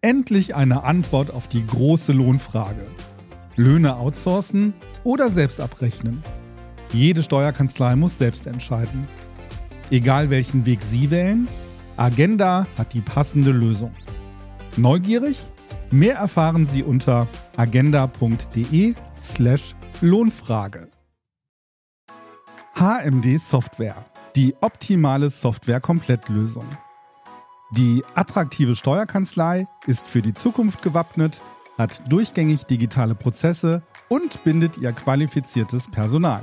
Endlich eine Antwort auf die große Lohnfrage. Löhne outsourcen oder selbst abrechnen? Jede Steuerkanzlei muss selbst entscheiden. Egal welchen Weg Sie wählen, Agenda hat die passende Lösung. Neugierig? Mehr erfahren Sie unter agenda.de/slash Lohnfrage. HMD Software, die optimale Software-Komplettlösung. Die attraktive Steuerkanzlei ist für die Zukunft gewappnet, hat durchgängig digitale Prozesse und bindet ihr qualifiziertes Personal.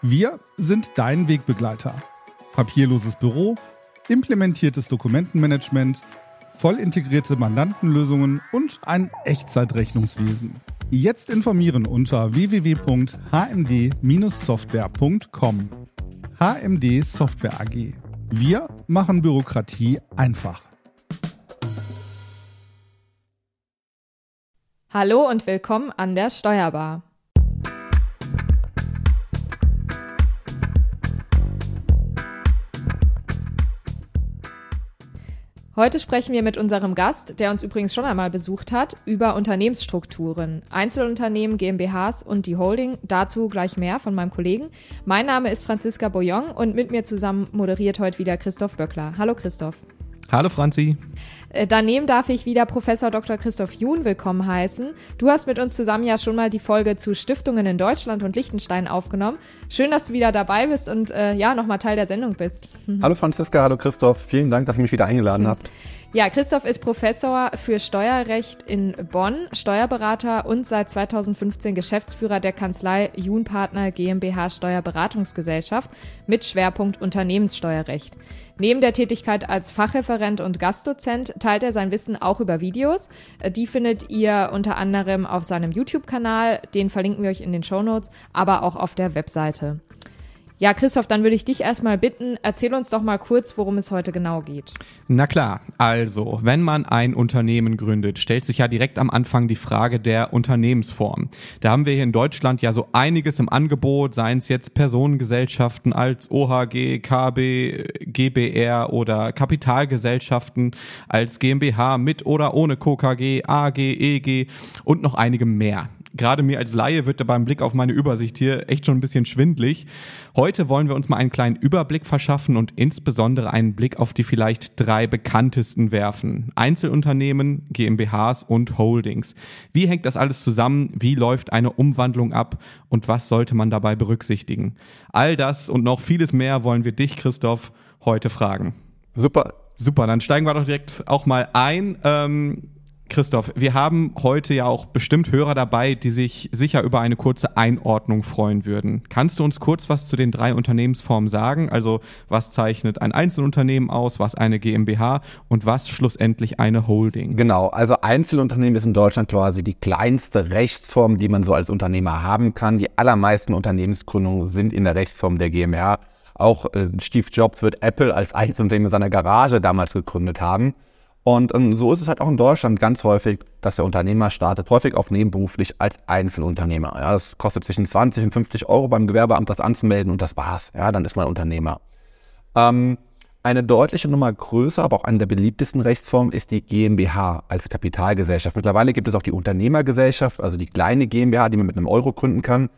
Wir sind dein Wegbegleiter. Papierloses Büro, implementiertes Dokumentenmanagement, voll integrierte Mandantenlösungen und ein Echtzeitrechnungswesen. Jetzt informieren unter www.hmd-software.com. HMD Software AG wir machen Bürokratie einfach. Hallo und willkommen an der Steuerbar. Heute sprechen wir mit unserem Gast, der uns übrigens schon einmal besucht hat, über Unternehmensstrukturen, Einzelunternehmen, GmbHs und die Holding. Dazu gleich mehr von meinem Kollegen. Mein Name ist Franziska Boyong und mit mir zusammen moderiert heute wieder Christoph Böckler. Hallo Christoph. Hallo Franzi. Äh, daneben darf ich wieder Professor Dr. Christoph Jun willkommen heißen. Du hast mit uns zusammen ja schon mal die Folge zu Stiftungen in Deutschland und Liechtenstein aufgenommen. Schön, dass du wieder dabei bist und äh, ja, nochmal Teil der Sendung bist. Hallo Franziska, hallo Christoph. Vielen Dank, dass ihr mich wieder eingeladen habt. Ja, Christoph ist Professor für Steuerrecht in Bonn, Steuerberater und seit 2015 Geschäftsführer der Kanzlei Junpartner GmbH Steuerberatungsgesellschaft mit Schwerpunkt Unternehmenssteuerrecht. Neben der Tätigkeit als Fachreferent und Gastdozent teilt er sein Wissen auch über Videos. Äh, die findet ihr unter anderem auf seinem YouTube-Kanal, den verlinken wir euch in den Show Notes, aber auch auf der Webseite. Ja, Christoph, dann würde ich dich erstmal bitten, erzähl uns doch mal kurz, worum es heute genau geht. Na klar, also, wenn man ein Unternehmen gründet, stellt sich ja direkt am Anfang die Frage der Unternehmensform. Da haben wir hier in Deutschland ja so einiges im Angebot, seien es jetzt Personengesellschaften als OHG, KB, GBR oder Kapitalgesellschaften als GmbH mit oder ohne KKG, AG, EG und noch einige mehr gerade mir als Laie wird da beim Blick auf meine Übersicht hier echt schon ein bisschen schwindlig. Heute wollen wir uns mal einen kleinen Überblick verschaffen und insbesondere einen Blick auf die vielleicht drei bekanntesten werfen. Einzelunternehmen, GmbHs und Holdings. Wie hängt das alles zusammen? Wie läuft eine Umwandlung ab? Und was sollte man dabei berücksichtigen? All das und noch vieles mehr wollen wir dich, Christoph, heute fragen. Super. Super, dann steigen wir doch direkt auch mal ein. Ähm, Christoph, wir haben heute ja auch bestimmt Hörer dabei, die sich sicher über eine kurze Einordnung freuen würden. Kannst du uns kurz was zu den drei Unternehmensformen sagen? Also was zeichnet ein Einzelunternehmen aus, was eine GmbH und was schlussendlich eine Holding? Genau, also Einzelunternehmen ist in Deutschland quasi die kleinste Rechtsform, die man so als Unternehmer haben kann. Die allermeisten Unternehmensgründungen sind in der Rechtsform der GmbH. Auch äh, Steve Jobs wird Apple als Einzelunternehmen in seiner Garage damals gegründet haben. Und ähm, so ist es halt auch in Deutschland ganz häufig, dass der Unternehmer startet, häufig auch nebenberuflich als Einzelunternehmer. Ja, das kostet zwischen 20 und 50 Euro beim Gewerbeamt, das anzumelden und das war's. Ja, dann ist man Unternehmer. Ähm, eine deutliche Nummer größer, aber auch eine der beliebtesten Rechtsformen ist die GmbH als Kapitalgesellschaft. Mittlerweile gibt es auch die Unternehmergesellschaft, also die kleine GmbH, die man mit einem Euro gründen kann.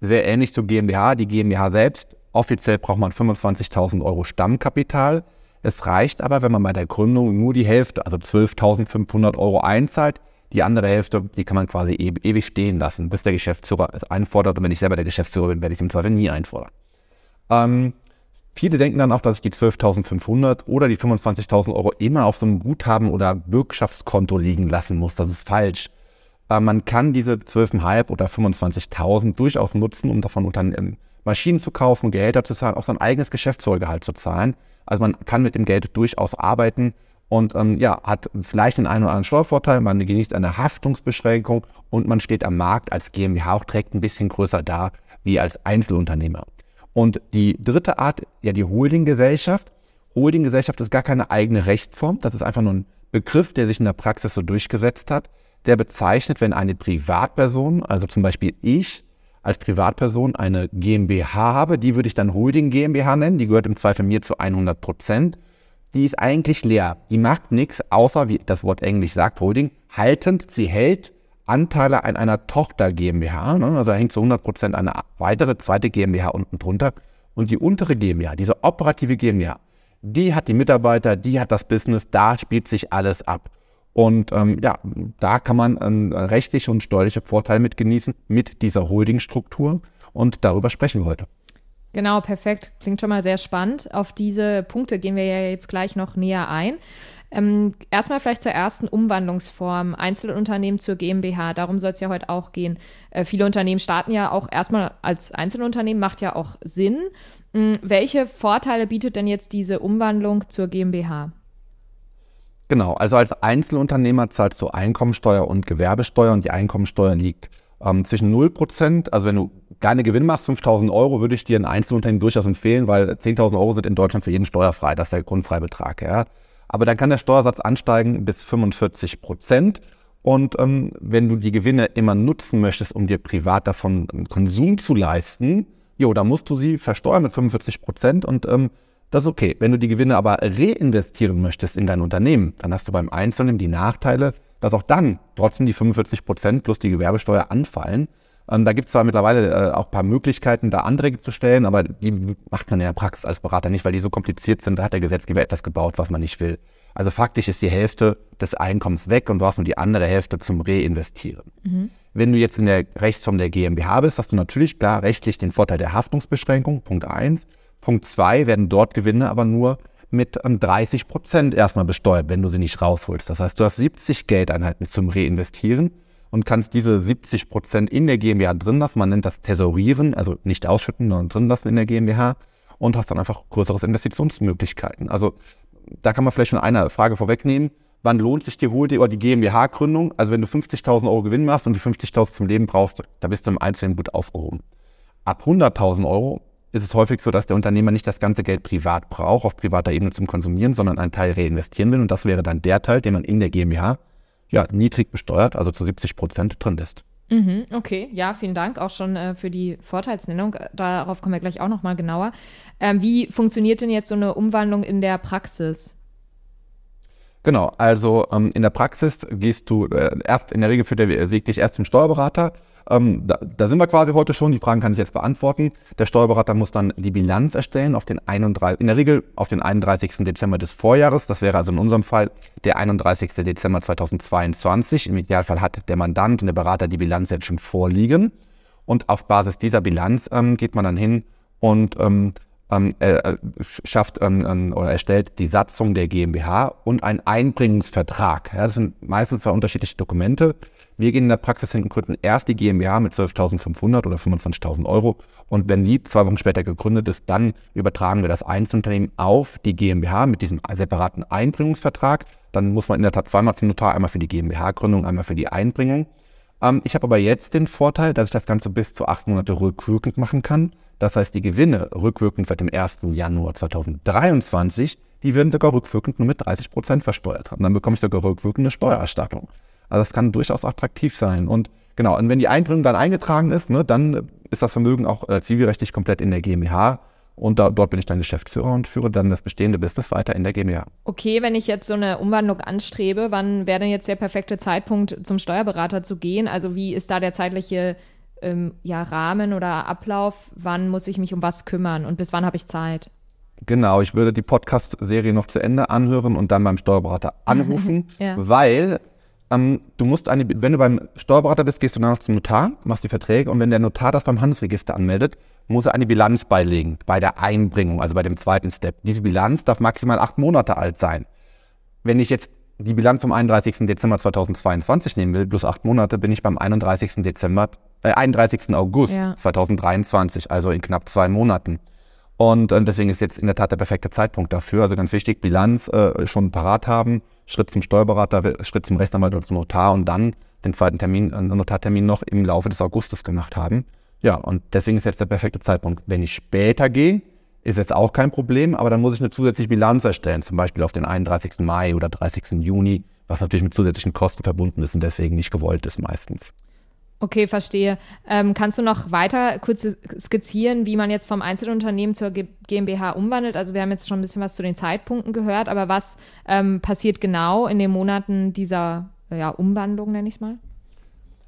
Sehr ähnlich zur GmbH. Die GmbH selbst, offiziell braucht man 25.000 Euro Stammkapital. Es reicht aber, wenn man bei der Gründung nur die Hälfte, also 12.500 Euro einzahlt. Die andere Hälfte, die kann man quasi e ewig stehen lassen, bis der Geschäftsführer es einfordert. Und wenn ich selber der Geschäftsführer bin, werde ich es im Zweifel nie einfordern. Ähm, viele denken dann auch, dass ich die 12.500 oder die 25.000 Euro immer auf so einem Guthaben oder Bürgschaftskonto liegen lassen muss. Das ist falsch. Äh, man kann diese 12.500 oder 25.000 durchaus nutzen, um davon Unternehmen Maschinen zu kaufen, Gehälter zu zahlen, auch sein eigenes Geschäftsführergehalt zu zahlen. Also man kann mit dem Geld durchaus arbeiten und ähm, ja, hat vielleicht den einen oder anderen Steuervorteil, man genießt eine Haftungsbeschränkung und man steht am Markt als GmbH auch direkt ein bisschen größer da wie als Einzelunternehmer. Und die dritte Art, ja die Holdinggesellschaft. Holdinggesellschaft ist gar keine eigene Rechtsform, das ist einfach nur ein Begriff, der sich in der Praxis so durchgesetzt hat. Der bezeichnet, wenn eine Privatperson, also zum Beispiel ich, als Privatperson eine GmbH habe, die würde ich dann Holding GmbH nennen, die gehört im Zweifel mir zu 100 Prozent. die ist eigentlich leer. Die macht nichts, außer, wie das Wort Englisch sagt, Holding, haltend. Sie hält Anteile an einer Tochter GmbH. Ne? Also da hängt zu 100% eine weitere zweite GmbH unten drunter. Und die untere GmbH, diese operative GmbH, die hat die Mitarbeiter, die hat das Business, da spielt sich alles ab. Und ähm, ja, da kann man ähm, rechtliche und steuerliche Vorteile mit genießen mit dieser Holdingstruktur. Und darüber sprechen wir heute. Genau, perfekt. Klingt schon mal sehr spannend. Auf diese Punkte gehen wir ja jetzt gleich noch näher ein. Ähm, erstmal vielleicht zur ersten Umwandlungsform, Einzelunternehmen zur GmbH. Darum soll es ja heute auch gehen. Äh, viele Unternehmen starten ja auch erstmal als Einzelunternehmen, macht ja auch Sinn. Ähm, welche Vorteile bietet denn jetzt diese Umwandlung zur GmbH? Genau, also als Einzelunternehmer zahlst du Einkommensteuer und Gewerbesteuer und die Einkommensteuer liegt ähm, zwischen 0%, also wenn du deine Gewinn machst, 5.000 Euro, würde ich dir ein Einzelunternehmen durchaus empfehlen, weil 10.000 Euro sind in Deutschland für jeden steuerfrei, das ist der Grundfreibetrag. Ja. Aber dann kann der Steuersatz ansteigen bis 45 Prozent. Und ähm, wenn du die Gewinne immer nutzen möchtest, um dir privat davon Konsum zu leisten, jo, dann musst du sie versteuern mit 45 Prozent und ähm, das ist okay. Wenn du die Gewinne aber reinvestieren möchtest in dein Unternehmen, dann hast du beim Einzelnen die Nachteile, dass auch dann trotzdem die 45 Prozent plus die Gewerbesteuer anfallen. Ähm, da gibt es zwar mittlerweile äh, auch ein paar Möglichkeiten, da Anträge zu stellen, aber die macht man in der Praxis als Berater nicht, weil die so kompliziert sind. Da hat der Gesetzgeber etwas gebaut, was man nicht will. Also faktisch ist die Hälfte des Einkommens weg und du hast nur die andere Hälfte zum Reinvestieren. Mhm. Wenn du jetzt in der Rechtsform der GmbH bist, hast du natürlich klar rechtlich den Vorteil der Haftungsbeschränkung, Punkt 1. Punkt 2 werden dort Gewinne aber nur mit 30 ähm, Prozent erstmal besteuert, wenn du sie nicht rausholst. Das heißt, du hast 70 Geldeinheiten zum Reinvestieren und kannst diese 70 Prozent in der GmbH drin lassen. Man nennt das Tesorieren, also nicht ausschütten, sondern drin lassen in der GmbH und hast dann einfach größeres Investitionsmöglichkeiten. Also da kann man vielleicht schon eine Frage vorwegnehmen. Wann lohnt sich die Holte oder die GmbH-Gründung? Also wenn du 50.000 Euro Gewinn machst und die 50.000 zum Leben brauchst, da bist du im Einzelnen gut aufgehoben. Ab 100.000 Euro ist es häufig so, dass der Unternehmer nicht das ganze Geld privat braucht, auf privater Ebene zum Konsumieren, sondern einen Teil reinvestieren will. Und das wäre dann der Teil, den man in der GmbH ja, niedrig besteuert, also zu 70 Prozent drin lässt. Mhm, okay, ja, vielen Dank auch schon äh, für die Vorteilsnennung. Darauf kommen wir gleich auch nochmal genauer. Ähm, wie funktioniert denn jetzt so eine Umwandlung in der Praxis? Genau, also ähm, in der Praxis gehst du äh, erst, in der Regel führt der Weg dich erst zum Steuerberater ähm, da, da, sind wir quasi heute schon. Die Fragen kann ich jetzt beantworten. Der Steuerberater muss dann die Bilanz erstellen auf den 31, in der Regel auf den 31. Dezember des Vorjahres. Das wäre also in unserem Fall der 31. Dezember 2022. Im Idealfall hat der Mandant und der Berater die Bilanz jetzt schon vorliegen. Und auf Basis dieser Bilanz ähm, geht man dann hin und ähm, ähm, äh, schafft ähm, oder erstellt die Satzung der GmbH und einen Einbringungsvertrag. Ja, das sind meistens zwei unterschiedliche Dokumente. Wir gehen in der Praxis hin und gründen erst die GmbH mit 12.500 oder 25.000 Euro und wenn die zwei Wochen später gegründet ist, dann übertragen wir das Einzelunternehmen auf die GmbH mit diesem separaten Einbringungsvertrag. Dann muss man in der Tat zweimal zum Notar, einmal für die GmbH-Gründung, einmal für die Einbringung. Ähm, ich habe aber jetzt den Vorteil, dass ich das Ganze bis zu acht Monate rückwirkend machen kann. Das heißt, die Gewinne rückwirkend seit dem 1. Januar 2023, die werden sogar rückwirkend nur mit 30 Prozent versteuert. Und dann bekomme ich sogar rückwirkende Steuererstattung. Also das kann durchaus attraktiv sein. Und genau, und wenn die Einbringung dann eingetragen ist, ne, dann ist das Vermögen auch äh, zivilrechtlich komplett in der GmbH. Und da, dort bin ich dann Geschäftsführer und führe dann das bestehende Business weiter in der GmbH. Okay, wenn ich jetzt so eine Umwandlung anstrebe, wann wäre denn jetzt der perfekte Zeitpunkt, zum Steuerberater zu gehen? Also wie ist da der zeitliche ähm, ja, Rahmen oder Ablauf, wann muss ich mich um was kümmern und bis wann habe ich Zeit? Genau, ich würde die Podcast-Serie noch zu Ende anhören und dann beim Steuerberater anrufen, ja. weil ähm, du musst eine, wenn du beim Steuerberater bist, gehst du dann noch zum Notar, machst die Verträge und wenn der Notar das beim Handelsregister anmeldet, muss er eine Bilanz beilegen bei der Einbringung, also bei dem zweiten Step. Diese Bilanz darf maximal acht Monate alt sein. Wenn ich jetzt die Bilanz vom 31. Dezember 2022 nehmen will, plus acht Monate, bin ich beim 31. Dezember, äh, 31. August ja. 2023, also in knapp zwei Monaten. Und äh, deswegen ist jetzt in der Tat der perfekte Zeitpunkt dafür. Also ganz wichtig, Bilanz äh, schon parat haben, Schritt zum Steuerberater, Schritt zum Rechtsanwalt oder zum Notar und dann den zweiten Termin, äh, Notartermin noch im Laufe des Augustes gemacht haben. Ja, und deswegen ist jetzt der perfekte Zeitpunkt. Wenn ich später gehe, ist jetzt auch kein Problem, aber dann muss ich eine zusätzliche Bilanz erstellen, zum Beispiel auf den 31. Mai oder 30. Juni, was natürlich mit zusätzlichen Kosten verbunden ist und deswegen nicht gewollt ist meistens. Okay, verstehe. Ähm, kannst du noch weiter kurz skizzieren, wie man jetzt vom Einzelunternehmen zur GmbH umwandelt? Also wir haben jetzt schon ein bisschen was zu den Zeitpunkten gehört, aber was ähm, passiert genau in den Monaten dieser ja, Umwandlung, nenne ich es mal?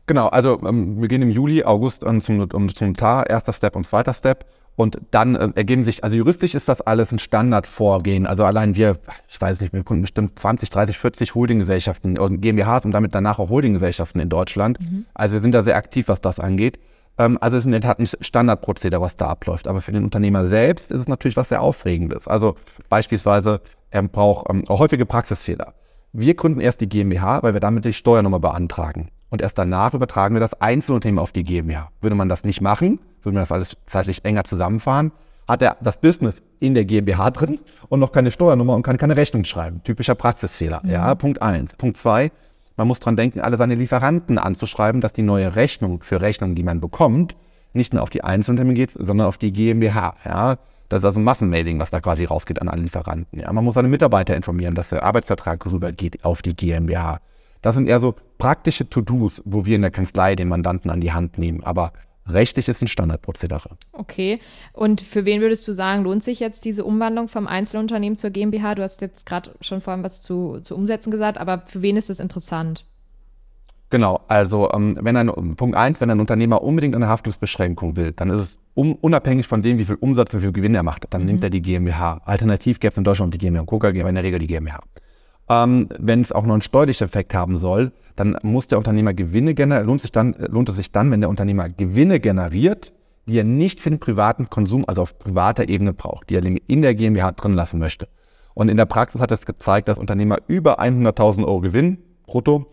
Genau, also ähm, wir gehen im Juli, August ähm, zum, um, zum Notar, erster Step und zweiter Step. Und dann äh, ergeben sich, also juristisch ist das alles ein Standardvorgehen. Also allein wir, ich weiß nicht, wir kunden bestimmt 20, 30, 40 Holdinggesellschaften und GmbHs und damit danach auch Holdinggesellschaften in Deutschland. Mhm. Also wir sind da sehr aktiv, was das angeht. Ähm, also es ist in der Tat ein Standardprozedere, was da abläuft. Aber für den Unternehmer selbst ist es natürlich was sehr Aufregendes. Also beispielsweise, er braucht ähm, auch häufige Praxisfehler. Wir gründen erst die GmbH, weil wir damit die Steuernummer beantragen. Und erst danach übertragen wir das Einzelunternehmen auf die GmbH. Würde man das nicht machen, würde man das alles zeitlich enger zusammenfahren, hat er das Business in der GmbH drin und noch keine Steuernummer und kann keine Rechnung schreiben. Typischer Praxisfehler. Mhm. Ja, Punkt eins. Punkt zwei, man muss dran denken, alle seine Lieferanten anzuschreiben, dass die neue Rechnung für Rechnungen, die man bekommt, nicht mehr auf die Einzelunternehmen geht, sondern auf die GmbH. Ja, das ist also ein Massenmailing, was da quasi rausgeht an alle Lieferanten. Ja, man muss seine Mitarbeiter informieren, dass der Arbeitsvertrag rübergeht auf die GmbH. Das sind eher so praktische To-Dos, wo wir in der Kanzlei den Mandanten an die Hand nehmen. Aber Rechtlich ist ein Standardprozedere. Okay. Und für wen würdest du sagen, lohnt sich jetzt diese Umwandlung vom Einzelunternehmen zur GmbH? Du hast jetzt gerade schon vorhin was zu, zu Umsätzen gesagt, aber für wen ist das interessant? Genau, also ähm, wenn ein Punkt eins, wenn ein Unternehmer unbedingt eine Haftungsbeschränkung will, dann ist es um, unabhängig von dem, wie viel Umsatz und wie viel Gewinn er macht, dann mhm. nimmt er die GmbH. Alternativ gäbe es in Deutschland die GmbH und Coca, aber in der Regel die GmbH. Ähm, wenn es auch noch einen steuerlichen Effekt haben soll, dann muss der Unternehmer Gewinne generieren, lohnt, dann, lohnt es sich dann, wenn der Unternehmer Gewinne generiert, die er nicht für den privaten Konsum, also auf privater Ebene braucht, die er in der GmbH drin lassen möchte. Und in der Praxis hat es gezeigt, dass Unternehmer über 100.000 Euro Gewinn brutto,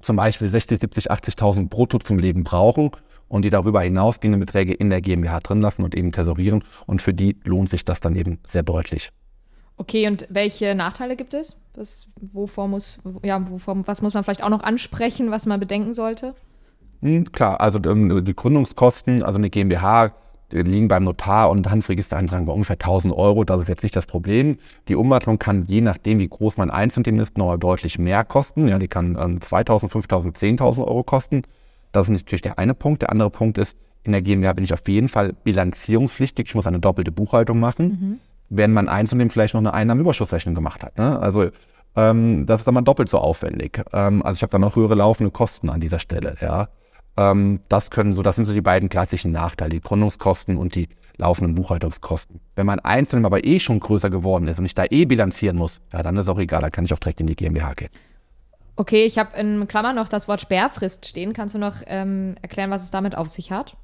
zum Beispiel 60, 70, 80.000 brutto zum Leben brauchen und die darüber hinausgehenden Beträge in der GmbH drin lassen und eben tesorieren. Und für die lohnt sich das dann eben sehr deutlich. Okay, und welche Nachteile gibt es? Was, wovor muss, ja, wovor, was muss man vielleicht auch noch ansprechen, was man bedenken sollte? Hm, klar, also ähm, die Gründungskosten, also eine GmbH liegen beim Notar und Handelsregistereintrag bei ungefähr 1000 Euro. Das ist jetzt nicht das Problem. Die Umwandlung kann je nachdem, wie groß mein Einzelunternehmen ist, noch deutlich mehr kosten. Ja, die kann ähm, 2000, 5000, 10.000 Euro kosten. Das ist natürlich der eine Punkt. Der andere Punkt ist, in der GmbH bin ich auf jeden Fall bilanzierungspflichtig. Ich muss eine doppelte Buchhaltung machen. Mhm wenn man einzeln vielleicht noch eine Einnahmenüberschussrechnung gemacht hat. Ne? Also ähm, das ist dann mal doppelt so aufwendig. Ähm, also ich habe dann noch höhere laufende Kosten an dieser Stelle. Ja, ähm, das können so, das sind so die beiden klassischen Nachteile: die Gründungskosten und die laufenden Buchhaltungskosten. Wenn mein Einzelnen aber eh schon größer geworden ist und ich da eh bilanzieren muss, ja, dann ist auch egal, da kann ich auch direkt in die GmbH gehen. Okay, ich habe in Klammern noch das Wort Sperrfrist stehen. Kannst du noch ähm, erklären, was es damit auf sich hat?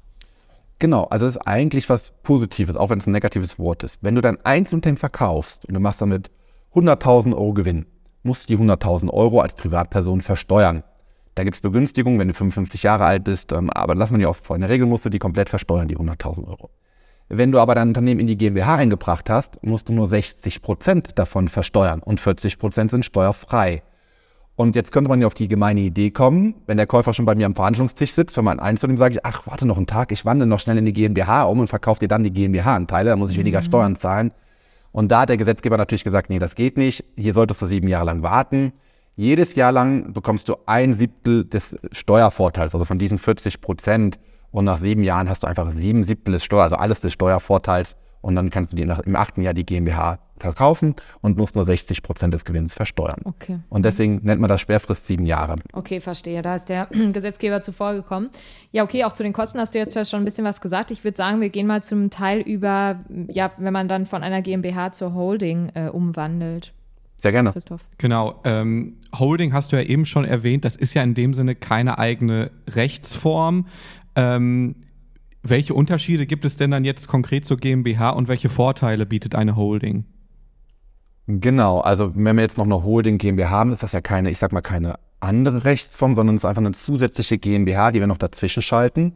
Genau, also es ist eigentlich was Positives, auch wenn es ein negatives Wort ist. Wenn du dein Einzelunternehmen verkaufst und du machst damit 100.000 Euro Gewinn, musst du die 100.000 Euro als Privatperson versteuern. Da gibt es Begünstigungen, wenn du 55 Jahre alt bist, ähm, aber lass man die außen vor. In der Regel musst du die komplett versteuern, die 100.000 Euro. Wenn du aber dein Unternehmen in die GmbH eingebracht hast, musst du nur 60 Prozent davon versteuern und 40 Prozent sind steuerfrei. Und jetzt könnte man ja auf die gemeine Idee kommen, wenn der Käufer schon bei mir am Verhandlungstisch sitzt, für mein Einzelnen sage ich, ach, warte noch einen Tag, ich wandle noch schnell in die GmbH um und verkaufe dir dann die GmbH-Anteile, da muss ich weniger mhm. Steuern zahlen. Und da hat der Gesetzgeber natürlich gesagt, nee, das geht nicht, hier solltest du sieben Jahre lang warten. Jedes Jahr lang bekommst du ein Siebtel des Steuervorteils, also von diesen 40 Prozent. Und nach sieben Jahren hast du einfach sieben Siebtel des Steuer, also alles des Steuervorteils und dann kannst du dir nach, im achten Jahr die GmbH verkaufen und musst nur 60 Prozent des Gewinns versteuern. Okay. Und deswegen nennt man das Sperrfrist sieben Jahre. Okay, verstehe. Da ist der Gesetzgeber zuvor gekommen. Ja, okay, auch zu den Kosten hast du jetzt ja schon ein bisschen was gesagt. Ich würde sagen, wir gehen mal zum Teil über, ja, wenn man dann von einer GmbH zur Holding äh, umwandelt. Sehr gerne. Christoph. Genau. Ähm, Holding hast du ja eben schon erwähnt. Das ist ja in dem Sinne keine eigene Rechtsform. Ähm, welche Unterschiede gibt es denn dann jetzt konkret zur GmbH und welche Vorteile bietet eine Holding? Genau, also wenn wir jetzt noch eine Holding GmbH haben, ist das ja keine, ich sag mal, keine andere Rechtsform, sondern es ist einfach eine zusätzliche GmbH, die wir noch dazwischen schalten.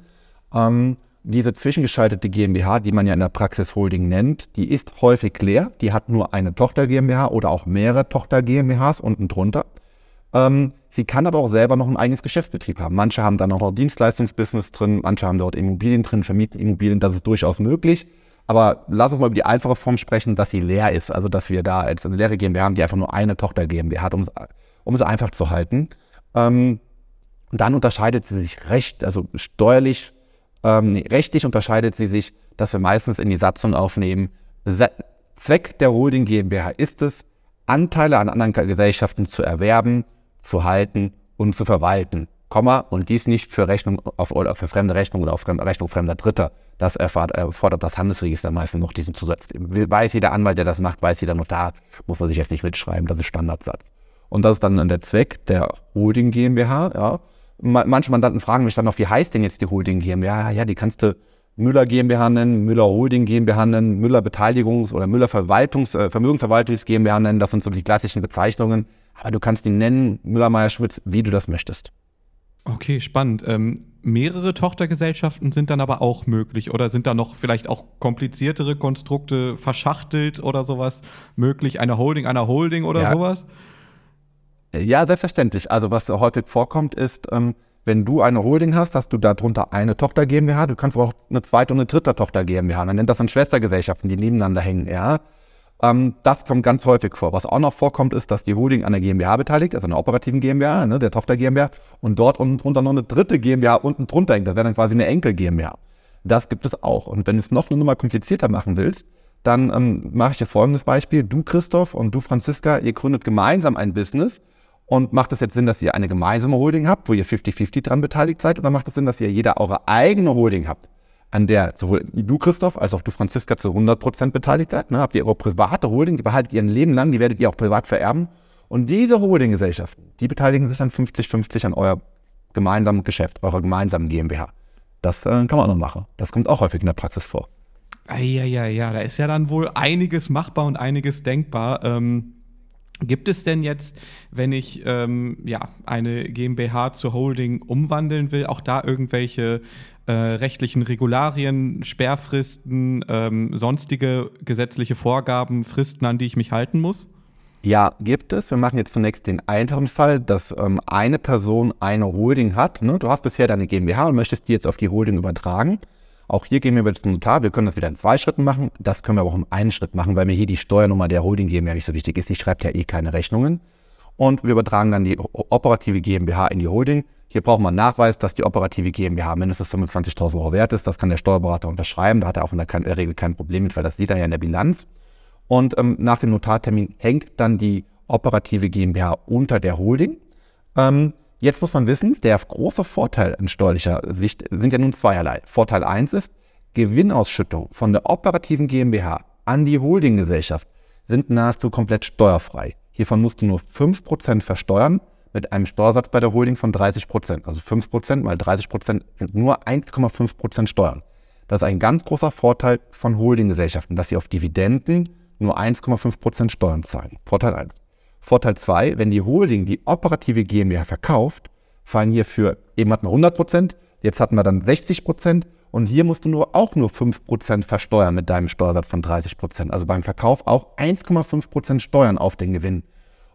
Ähm, diese zwischengeschaltete GmbH, die man ja in der Praxis Holding nennt, die ist häufig leer. Die hat nur eine Tochter GmbH oder auch mehrere Tochter GmbHs unten drunter. Ähm, Sie kann aber auch selber noch ein eigenes Geschäftsbetrieb haben. Manche haben dann auch noch Dienstleistungsbusiness drin, manche haben dort Immobilien drin, vermieten Immobilien, das ist durchaus möglich. Aber lass uns mal über die einfache Form sprechen, dass sie leer ist. Also, dass wir da als eine leere GmbH haben, die einfach nur eine Tochter GmbH hat, um es, um es einfach zu halten. Ähm, dann unterscheidet sie sich recht, also steuerlich, ähm, nee, rechtlich unterscheidet sie sich, dass wir meistens in die Satzung aufnehmen, Zweck der Holding GmbH ist es, Anteile an anderen Gesellschaften zu erwerben, zu halten und zu verwalten. Komma, und dies nicht für Rechnung auf, oder für fremde Rechnung oder auf Rechnung fremder Dritter. Das erfordert das Handelsregister meistens noch diesen Zusatz. Weiß jeder Anwalt, der das macht, weiß jeder Notar, muss man sich jetzt nicht mitschreiben, das ist Standardsatz. Und das ist dann der Zweck der Holding GmbH. Ja. Manche Mandanten fragen mich dann noch, wie heißt denn jetzt die Holding GmbH? Ja, die kannst du Müller GmbH nennen, Müller Holding GmbH nennen, Müller Beteiligungs- oder Müller Verwaltungs-, äh, Vermögensverwaltungs GmbH nennen. Das sind so die klassischen Bezeichnungen. Aber du kannst ihn nennen, Müller Meier Schmitz, wie du das möchtest. Okay, spannend. Ähm, mehrere Tochtergesellschaften sind dann aber auch möglich oder sind da noch vielleicht auch kompliziertere Konstrukte verschachtelt oder sowas möglich? Eine Holding, einer Holding oder ja. sowas? Ja, selbstverständlich. Also was häufig vorkommt, ist, ähm, wenn du eine Holding hast, hast du darunter eine Tochter GmbH, du kannst aber auch eine zweite und eine dritte Tochter GmbH. Man nennt das dann Schwestergesellschaften, die nebeneinander hängen, ja. Ähm, das kommt ganz häufig vor. Was auch noch vorkommt, ist, dass die Holding an der GmbH beteiligt, also einer operativen GmbH, ne, der Tochter GmbH, und dort unten drunter noch eine dritte GmbH unten drunter hängt. Das wäre dann quasi eine Enkel GmbH. Das gibt es auch. Und wenn du es noch eine Nummer komplizierter machen willst, dann ähm, mache ich dir folgendes Beispiel. Du, Christoph, und du, Franziska, ihr gründet gemeinsam ein Business. Und macht es jetzt Sinn, dass ihr eine gemeinsame Holding habt, wo ihr 50-50 dran beteiligt seid? Oder macht es Sinn, dass ihr jeder eure eigene Holding habt? An der sowohl du, Christoph, als auch du, Franziska, zu 100% beteiligt seid. Ne? Habt ihr eure private Holding, die behaltet ihr ein Leben lang, die werdet ihr auch privat vererben. Und diese Holdinggesellschaften, die beteiligen sich dann 50-50 an euer gemeinsamen Geschäft, eurer gemeinsamen GmbH. Das äh, kann man auch noch machen. Das kommt auch häufig in der Praxis vor. Ja, ja, ja, da ist ja dann wohl einiges machbar und einiges denkbar. Ähm, gibt es denn jetzt, wenn ich ähm, ja, eine GmbH zur Holding umwandeln will, auch da irgendwelche äh, rechtlichen Regularien, Sperrfristen, ähm, sonstige gesetzliche Vorgaben, Fristen, an die ich mich halten muss? Ja, gibt es. Wir machen jetzt zunächst den einfachen Fall, dass ähm, eine Person eine Holding hat. Ne? Du hast bisher deine GmbH und möchtest die jetzt auf die Holding übertragen. Auch hier gehen wir jetzt zum Notar. Wir können das wieder in zwei Schritten machen. Das können wir aber auch im einen Schritt machen, weil mir hier die Steuernummer der Holding GmbH nicht so wichtig ist. Die schreibt ja eh keine Rechnungen. Und wir übertragen dann die operative GmbH in die Holding. Hier braucht man Nachweis, dass die operative GmbH mindestens 25.000 Euro wert ist. Das kann der Steuerberater unterschreiben. Da hat er auch in der, in der Regel kein Problem mit, weil das sieht er ja in der Bilanz. Und ähm, nach dem Notartermin hängt dann die operative GmbH unter der Holding. Ähm, jetzt muss man wissen, der große Vorteil in steuerlicher Sicht sind ja nun zweierlei. Vorteil 1 ist, Gewinnausschüttung von der operativen GmbH an die Holdinggesellschaft sind nahezu komplett steuerfrei. Hiervon musst du nur 5% versteuern mit einem Steuersatz bei der Holding von 30 Prozent. Also 5 Prozent mal 30 Prozent sind nur 1,5 Prozent Steuern. Das ist ein ganz großer Vorteil von Holdinggesellschaften, dass sie auf Dividenden nur 1,5 Prozent Steuern zahlen. Vorteil 1. Vorteil 2, wenn die Holding die operative GmbH verkauft, fallen hierfür, eben hatten wir 100 Prozent, jetzt hatten wir dann 60 Prozent und hier musst du nur auch nur 5 Prozent versteuern mit deinem Steuersatz von 30 Prozent. Also beim Verkauf auch 1,5 Prozent Steuern auf den Gewinn.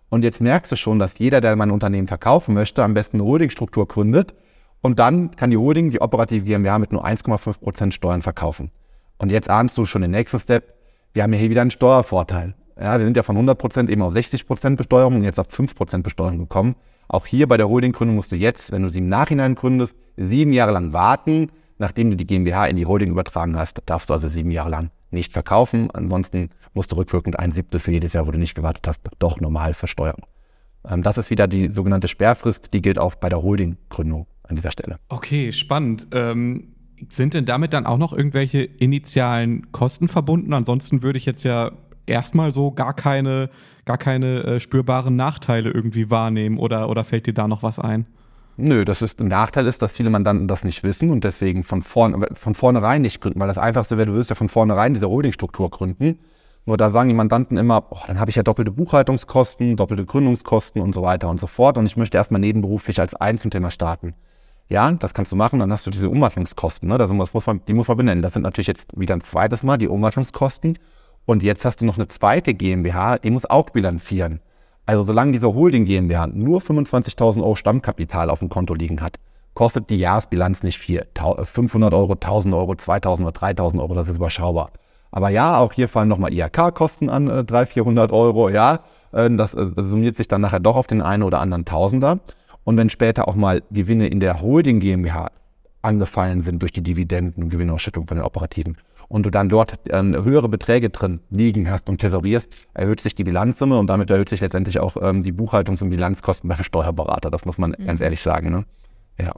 Und jetzt merkst du schon, dass jeder, der mein Unternehmen verkaufen möchte, am besten eine Holdingstruktur gründet. Und dann kann die Holding, die operative GmbH, mit nur 1,5% Steuern verkaufen. Und jetzt ahnst du schon den nächsten Step. Wir haben hier wieder einen Steuervorteil. Ja, wir sind ja von 100% eben auf 60% Besteuerung und jetzt auf 5% Besteuerung gekommen. Auch hier bei der Holdinggründung musst du jetzt, wenn du sie im Nachhinein gründest, sieben Jahre lang warten. Nachdem du die GmbH in die Holding übertragen hast, darfst du also sieben Jahre lang nicht verkaufen. Ansonsten musst du rückwirkend ein Siebtel für jedes Jahr, wo du nicht gewartet hast, doch normal versteuern. Ähm, das ist wieder die sogenannte Sperrfrist, die gilt auch bei der Holdinggründung an dieser Stelle. Okay, spannend. Ähm, sind denn damit dann auch noch irgendwelche initialen Kosten verbunden? Ansonsten würde ich jetzt ja erstmal so gar keine, gar keine äh, spürbaren Nachteile irgendwie wahrnehmen oder, oder fällt dir da noch was ein? Nö, das ist ein Nachteil ist, dass viele Mandanten das nicht wissen und deswegen von, vorn, von vornherein nicht gründen, weil das Einfachste wäre, du wirst ja von vornherein diese Holdingstruktur gründen. Nur da sagen die Mandanten immer, oh, dann habe ich ja doppelte Buchhaltungskosten, doppelte Gründungskosten und so weiter und so fort und ich möchte erstmal nebenberuflich als Einzelthema starten. Ja, das kannst du machen, dann hast du diese Umwandlungskosten, ne? das muss man, die muss man benennen. Das sind natürlich jetzt wieder ein zweites Mal die Umwandlungskosten und jetzt hast du noch eine zweite GmbH, die muss auch bilanzieren. Also solange diese Holding GmbH nur 25.000 Euro Stammkapital auf dem Konto liegen hat, kostet die Jahresbilanz nicht viel. 500 Euro, 1000 Euro, 2000 oder 3000 Euro, das ist überschaubar. Aber ja, auch hier fallen nochmal IHK-Kosten an, äh, 300, 400 Euro, ja. Äh, das äh, summiert sich dann nachher doch auf den einen oder anderen Tausender. Und wenn später auch mal Gewinne in der Holding GmbH angefallen sind durch die Dividenden und Gewinnausschüttung von den Operativen und du dann dort äh, höhere Beträge drin liegen hast und tesorierst, erhöht sich die Bilanzsumme und damit erhöht sich letztendlich auch ähm, die Buchhaltungs- und Bilanzkosten beim Steuerberater. Das muss man mhm. ganz ehrlich sagen. Ne? Ja.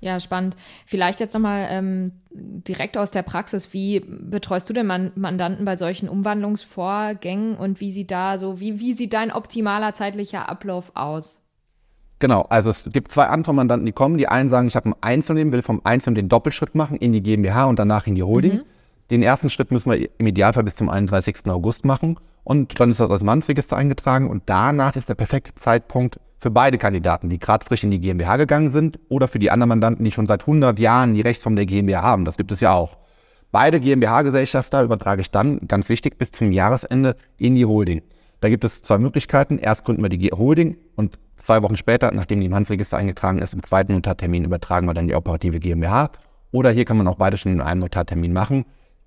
Ja, spannend. Vielleicht jetzt nochmal ähm, direkt aus der Praxis. Wie betreust du denn Man Mandanten bei solchen Umwandlungsvorgängen und wie sieht da so, wie, wie sieht dein optimaler zeitlicher Ablauf aus? Genau, also es gibt zwei andere Mandanten, die kommen. Die einen sagen, ich habe ein Einzelunternehmen, will vom Einzelnen den Doppelschritt machen in die GmbH und danach in die Holding. Mhm. Den ersten Schritt müssen wir im Idealfall bis zum 31. August machen und dann ist das als Mannsregister eingetragen und danach ist der perfekte Zeitpunkt für beide Kandidaten, die gerade frisch in die GmbH gegangen sind oder für die anderen Mandanten, die schon seit 100 Jahren die Rechtsform der GmbH haben. Das gibt es ja auch. Beide GmbH-Gesellschafter übertrage ich dann, ganz wichtig, bis zum Jahresende in die Holding. Da gibt es zwei Möglichkeiten. Erst gründen wir die Holding und zwei Wochen später, nachdem die im Handelsregister eingetragen ist, im zweiten Notartermin übertragen wir dann die operative GmbH. Oder hier kann man auch beide schon in einem Notartermin machen.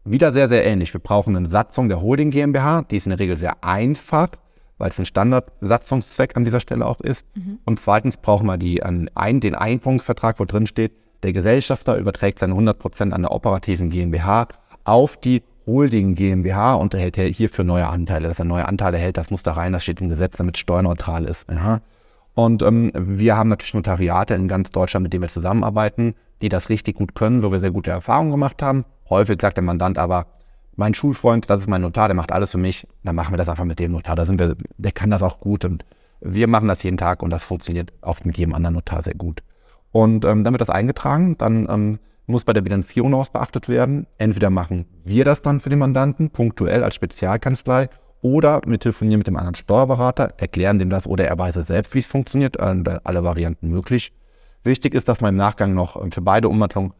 Wieder sehr, sehr ähnlich. Wir brauchen eine Satzung der Holding GmbH. Die ist in der Regel sehr einfach weil es ein Standardsatzungszweck an dieser Stelle auch ist. Mhm. Und zweitens brauchen wir die, an ein, den Einpunktvertrag, wo drin steht, der Gesellschafter überträgt seine 100% an der operativen GmbH auf die Holding GmbH und erhält hierfür neue Anteile. Dass er neue Anteile hält, das muss da rein, das steht im Gesetz, damit es steuerneutral ist. Ja. Und ähm, wir haben natürlich Notariate in ganz Deutschland, mit denen wir zusammenarbeiten, die das richtig gut können, wo wir sehr gute Erfahrungen gemacht haben. Häufig sagt der Mandant aber, mein Schulfreund, das ist mein Notar, der macht alles für mich, dann machen wir das einfach mit dem Notar. Da sind wir, der kann das auch gut und wir machen das jeden Tag und das funktioniert auch mit jedem anderen Notar sehr gut. Und ähm, dann wird das eingetragen, dann ähm, muss bei der Bilanzierung noch was beachtet werden. Entweder machen wir das dann für den Mandanten, punktuell als Spezialkanzlei, oder wir telefonieren mit dem anderen Steuerberater, erklären dem das oder er weiß es selbst, wie es funktioniert, alle Varianten möglich. Wichtig ist, dass man im Nachgang noch ähm, für beide Umwandlungen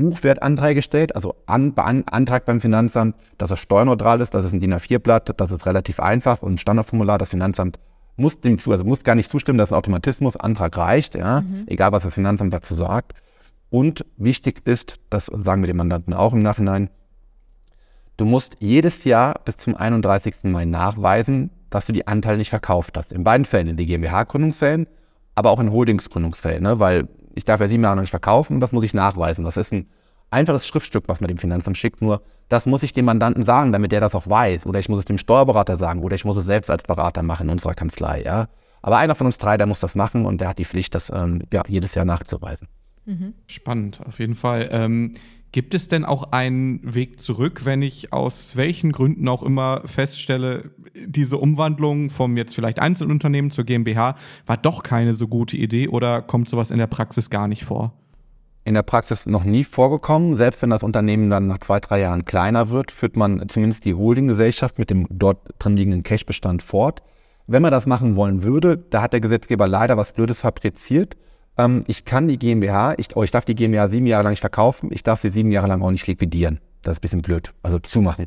Buchwertanträge stellt, also an, Antrag beim Finanzamt, dass es steuerneutral ist, das ist ein DIN A4-Blatt, das ist relativ einfach und ein Standardformular. Das Finanzamt muss dem zu, also muss gar nicht zustimmen, das ist ein Automatismus, Antrag reicht, ja, mhm. egal was das Finanzamt dazu sagt. Und wichtig ist, das sagen wir dem Mandanten auch im Nachhinein, du musst jedes Jahr bis zum 31. Mai nachweisen, dass du die Anteile nicht verkauft hast. In beiden Fällen, in die GmbH-Gründungsfällen, aber auch in Holdingsgründungsfällen, ne? weil ich darf ja sieben Jahre noch nicht verkaufen und das muss ich nachweisen. Das ist ein einfaches Schriftstück, was man dem Finanzamt schickt, nur das muss ich dem Mandanten sagen, damit der das auch weiß. Oder ich muss es dem Steuerberater sagen oder ich muss es selbst als Berater machen in unserer Kanzlei. Ja? Aber einer von uns drei, der muss das machen und der hat die Pflicht, das ähm, ja, jedes Jahr nachzuweisen. Mhm. Spannend, auf jeden Fall. Ähm, Gibt es denn auch einen Weg zurück, wenn ich aus welchen Gründen auch immer feststelle, diese Umwandlung vom jetzt vielleicht Einzelunternehmen zur GmbH war doch keine so gute Idee oder kommt sowas in der Praxis gar nicht vor? In der Praxis noch nie vorgekommen. Selbst wenn das Unternehmen dann nach zwei, drei Jahren kleiner wird, führt man zumindest die Holdinggesellschaft mit dem dort drin liegenden Cashbestand fort. Wenn man das machen wollen würde, da hat der Gesetzgeber leider was Blödes fabriziert ähm, ich kann die GmbH, ich, oh, ich darf die GmbH sieben Jahre lang nicht verkaufen, ich darf sie sieben Jahre lang auch nicht liquidieren. Das ist ein bisschen blöd, also zumachen.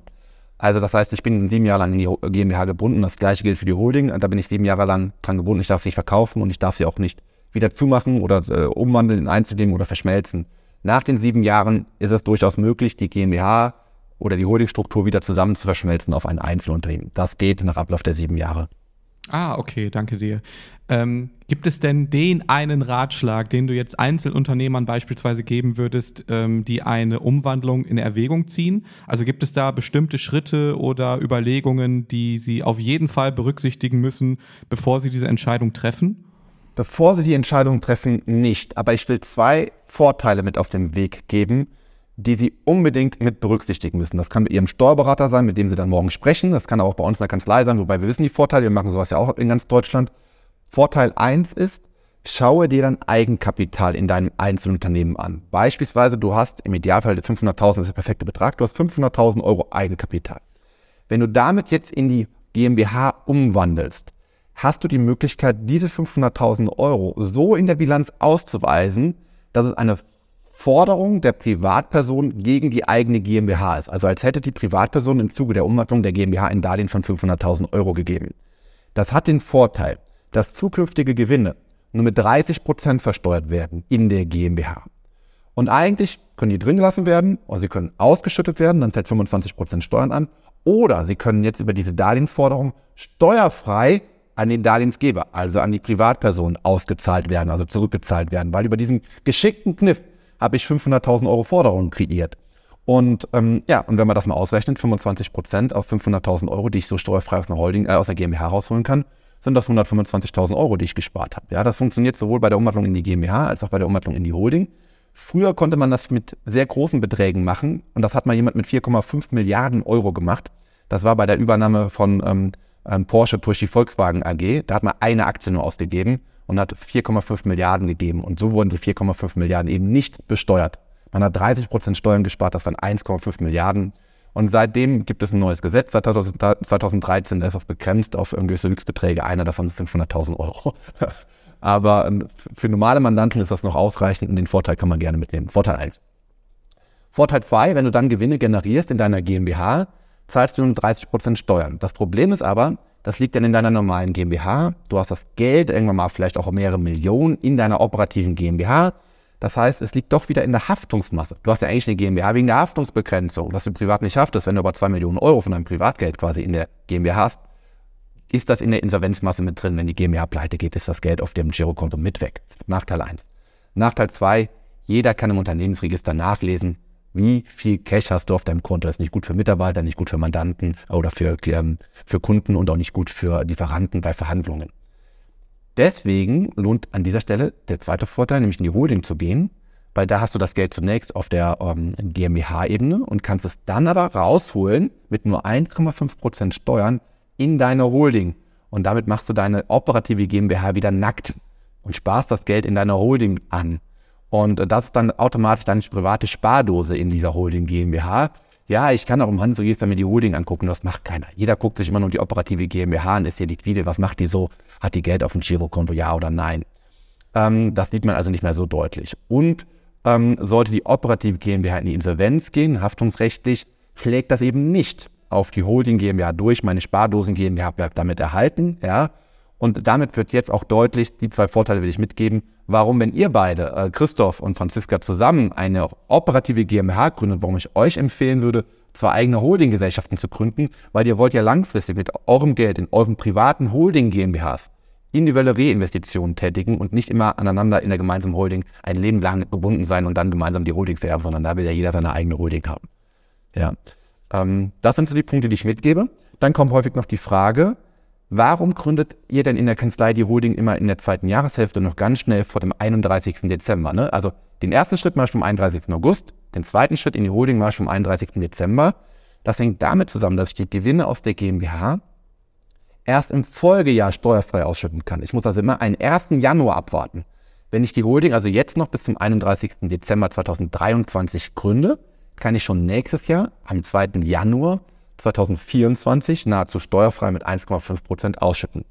Also das heißt, ich bin sieben Jahre lang in die GmbH gebunden, das gleiche gilt für die Holding, da bin ich sieben Jahre lang dran gebunden, ich darf sie nicht verkaufen und ich darf sie auch nicht wieder zumachen oder äh, umwandeln in Einzelnehmen oder verschmelzen. Nach den sieben Jahren ist es durchaus möglich, die GmbH oder die Holdingstruktur wieder zusammen zu verschmelzen auf ein Einzelunternehmen. Das geht nach Ablauf der sieben Jahre. Ah, okay, danke dir. Ähm, gibt es denn den einen Ratschlag, den du jetzt Einzelunternehmern beispielsweise geben würdest, ähm, die eine Umwandlung in Erwägung ziehen? Also gibt es da bestimmte Schritte oder Überlegungen, die sie auf jeden Fall berücksichtigen müssen, bevor sie diese Entscheidung treffen? Bevor sie die Entscheidung treffen, nicht. Aber ich will zwei Vorteile mit auf den Weg geben, die Sie unbedingt mit berücksichtigen müssen. Das kann mit Ihrem Steuerberater sein, mit dem Sie dann morgen sprechen. Das kann auch bei uns in der Kanzlei sein, wobei wir wissen die Vorteile, wir machen sowas ja auch in ganz Deutschland. Vorteil 1 ist, schaue dir dein Eigenkapital in deinem Einzelunternehmen an. Beispielsweise, du hast im Idealfall 500.000, das ist der perfekte Betrag, du hast 500.000 Euro Eigenkapital. Wenn du damit jetzt in die GmbH umwandelst, hast du die Möglichkeit, diese 500.000 Euro so in der Bilanz auszuweisen, dass es eine Forderung der Privatperson gegen die eigene GmbH ist. Also als hätte die Privatperson im Zuge der Umwandlung der GmbH ein Darlehen von 500.000 Euro gegeben. Das hat den Vorteil, dass zukünftige Gewinne nur mit 30 Prozent versteuert werden in der GmbH. Und eigentlich können die drin gelassen werden oder sie können ausgeschüttet werden, dann fällt 25 Prozent Steuern an. Oder sie können jetzt über diese Darlehensforderung steuerfrei an den Darlehensgeber, also an die Privatperson ausgezahlt werden, also zurückgezahlt werden, weil über diesen geschickten Kniff habe ich 500.000 Euro Forderungen kreiert. Und ähm, ja, und wenn man das mal ausrechnet, 25 Prozent auf 500.000 Euro, die ich so steuerfrei aus einer Holding, äh, aus der GmbH rausholen kann, sind das 125.000 Euro, die ich gespart habe. Ja, das funktioniert sowohl bei der Umwandlung in die GmbH als auch bei der Umwandlung in die Holding. Früher konnte man das mit sehr großen Beträgen machen und das hat mal jemand mit 4,5 Milliarden Euro gemacht. Das war bei der Übernahme von ähm Porsche durch die Volkswagen AG. Da hat man eine Aktie nur ausgegeben und hat 4,5 Milliarden gegeben. Und so wurden die 4,5 Milliarden eben nicht besteuert. Man hat 30 Prozent Steuern gespart, das waren 1,5 Milliarden. Und seitdem gibt es ein neues Gesetz, seit 2013 ist das begrenzt auf irgendwelche Höchstbeträge. Einer davon ist 500.000 Euro. Aber ähm, für normale Mandanten ist das noch ausreichend und den Vorteil kann man gerne mitnehmen. Vorteil 1. Vorteil 2, wenn du dann Gewinne generierst in deiner GmbH, zahlst du nur 30% Steuern. Das Problem ist aber, das liegt dann in deiner normalen GmbH. Du hast das Geld, irgendwann mal vielleicht auch mehrere Millionen in deiner operativen GmbH. Das heißt, es liegt doch wieder in der Haftungsmasse. Du hast ja eigentlich eine GmbH wegen der Haftungsbegrenzung, was du privat nicht haftest. Wenn du aber 2 Millionen Euro von deinem Privatgeld quasi in der GmbH hast, ist das in der Insolvenzmasse mit drin. Wenn die GmbH pleite geht, ist das Geld auf dem Girokonto mit weg. Nachteil 1. Nachteil 2, jeder kann im Unternehmensregister nachlesen, wie viel Cash hast du auf deinem Konto. Das ist nicht gut für Mitarbeiter, nicht gut für Mandanten oder für, ähm, für Kunden und auch nicht gut für Lieferanten bei Verhandlungen. Deswegen lohnt an dieser Stelle der zweite Vorteil, nämlich in die Holding zu gehen, weil da hast du das Geld zunächst auf der ähm, GmbH-Ebene und kannst es dann aber rausholen mit nur 1,5% Steuern in deiner Holding. Und damit machst du deine operative GmbH wieder nackt und sparst das Geld in deiner Holding an. Und das ist dann automatisch deine private Spardose in dieser Holding GmbH. Ja, ich kann auch im Handelsregister mir die Holding angucken, das macht keiner. Jeder guckt sich immer nur die operative GmbH an, ist hier liquide, was macht die so? Hat die Geld auf dem Girokonto, ja oder nein? Ähm, das sieht man also nicht mehr so deutlich. Und ähm, sollte die operative GmbH in die Insolvenz gehen, haftungsrechtlich, schlägt das eben nicht auf die Holding GmbH durch. Meine Spardosen GmbH bleibt damit erhalten. Ja. Und damit wird jetzt auch deutlich, die zwei Vorteile will ich mitgeben, warum, wenn ihr beide, äh, Christoph und Franziska, zusammen eine operative GmbH gründet, warum ich euch empfehlen würde, zwei eigene Holdinggesellschaften zu gründen, weil ihr wollt ja langfristig mit eurem Geld in euren privaten Holding GmbHs individuelle Reinvestitionen tätigen und nicht immer aneinander in der gemeinsamen Holding ein Leben lang gebunden sein und dann gemeinsam die Holding vererben, sondern da will ja jeder seine eigene Holding haben. Ja. Ähm, das sind so die Punkte, die ich mitgebe. Dann kommt häufig noch die Frage, warum gründet ihr denn in der Kanzlei die Holding immer in der zweiten Jahreshälfte noch ganz schnell vor dem 31. Dezember? Ne? Also den ersten Schritt mache ich vom 31. August, den zweiten Schritt in die Holding mache ich vom 31. Dezember. Das hängt damit zusammen, dass ich die Gewinne aus der GmbH erst im Folgejahr steuerfrei ausschütten kann. Ich muss also immer einen 1. Januar abwarten. Wenn ich die Holding also jetzt noch bis zum 31. Dezember 2023 gründe, kann ich schon nächstes Jahr, am 2. Januar 2024, nahezu steuerfrei mit 1,5 Prozent ausschütten.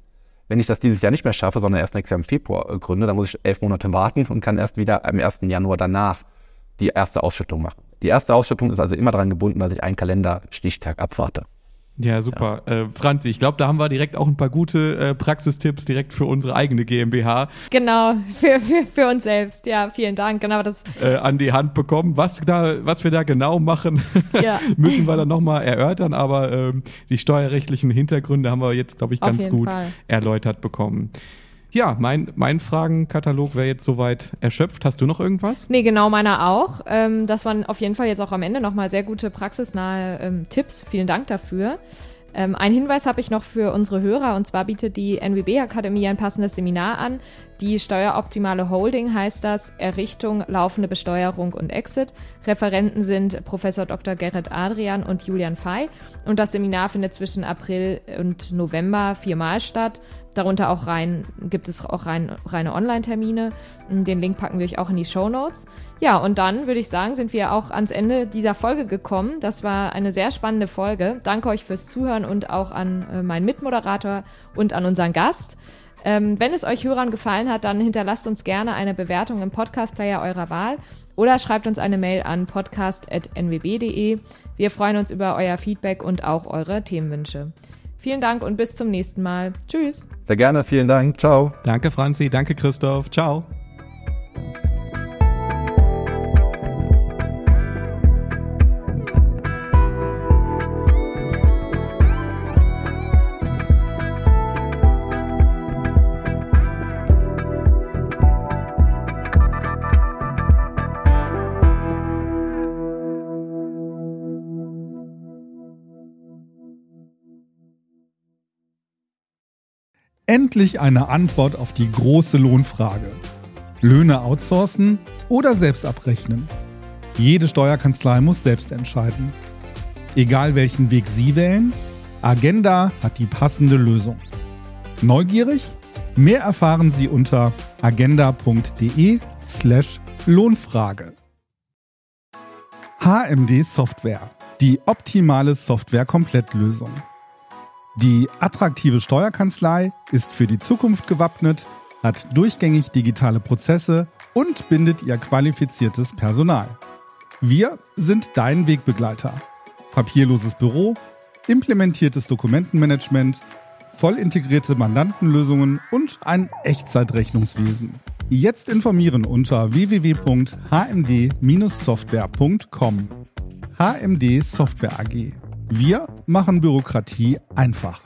Wenn ich das dieses Jahr nicht mehr schaffe, sondern erst nächstes Jahr im Februar äh, gründe, dann muss ich elf Monate warten und kann erst wieder am 1. Januar danach die erste Ausschüttung machen. Die erste Ausschüttung ist also immer daran gebunden, dass ich einen Kalenderstichtag abwarte. Ja, super. Ja. Äh, Franzi, ich glaube, da haben wir direkt auch ein paar gute äh, Praxistipps direkt für unsere eigene GmbH. Genau, für, für, für uns selbst. Ja, vielen Dank. Genau das. Äh, an die Hand bekommen. Was, da, was wir da genau machen, ja. müssen wir dann nochmal erörtern, aber ähm, die steuerrechtlichen Hintergründe haben wir jetzt, glaube ich, ganz gut Fall. erläutert bekommen. Ja, mein, mein Fragenkatalog wäre jetzt soweit erschöpft. Hast du noch irgendwas? Nee, genau, meiner auch. Ähm, das waren auf jeden Fall jetzt auch am Ende nochmal sehr gute praxisnahe ähm, Tipps. Vielen Dank dafür. Ähm, ein Hinweis habe ich noch für unsere Hörer und zwar bietet die NWB Akademie ein passendes Seminar an. Die steueroptimale Holding heißt das Errichtung, laufende Besteuerung und Exit. Referenten sind Professor Dr. Gerrit Adrian und Julian Fey und das Seminar findet zwischen April und November viermal statt. Darunter auch rein, gibt es auch rein, reine Online-Termine. Den Link packen wir euch auch in die Show Notes. Ja, und dann würde ich sagen, sind wir auch ans Ende dieser Folge gekommen. Das war eine sehr spannende Folge. Danke euch fürs Zuhören und auch an äh, meinen Mitmoderator und an unseren Gast. Ähm, wenn es euch Hörern gefallen hat, dann hinterlasst uns gerne eine Bewertung im Podcast-Player eurer Wahl oder schreibt uns eine Mail an podcast.nwb.de. Wir freuen uns über euer Feedback und auch eure Themenwünsche. Vielen Dank und bis zum nächsten Mal. Tschüss. Sehr gerne, vielen Dank. Ciao. Danke, Franzi. Danke, Christoph. Ciao. Endlich eine Antwort auf die große Lohnfrage. Löhne outsourcen oder selbst abrechnen? Jede Steuerkanzlei muss selbst entscheiden. Egal welchen Weg Sie wählen, Agenda hat die passende Lösung. Neugierig? Mehr erfahren Sie unter agenda.de/slash Lohnfrage. HMD Software. Die optimale Software-Komplettlösung. Die attraktive Steuerkanzlei ist für die Zukunft gewappnet, hat durchgängig digitale Prozesse und bindet ihr qualifiziertes Personal. Wir sind dein Wegbegleiter. Papierloses Büro, implementiertes Dokumentenmanagement, voll integrierte Mandantenlösungen und ein Echtzeitrechnungswesen. Jetzt informieren unter www.hmd-software.com. HMD Software AG. Wir machen Bürokratie einfach.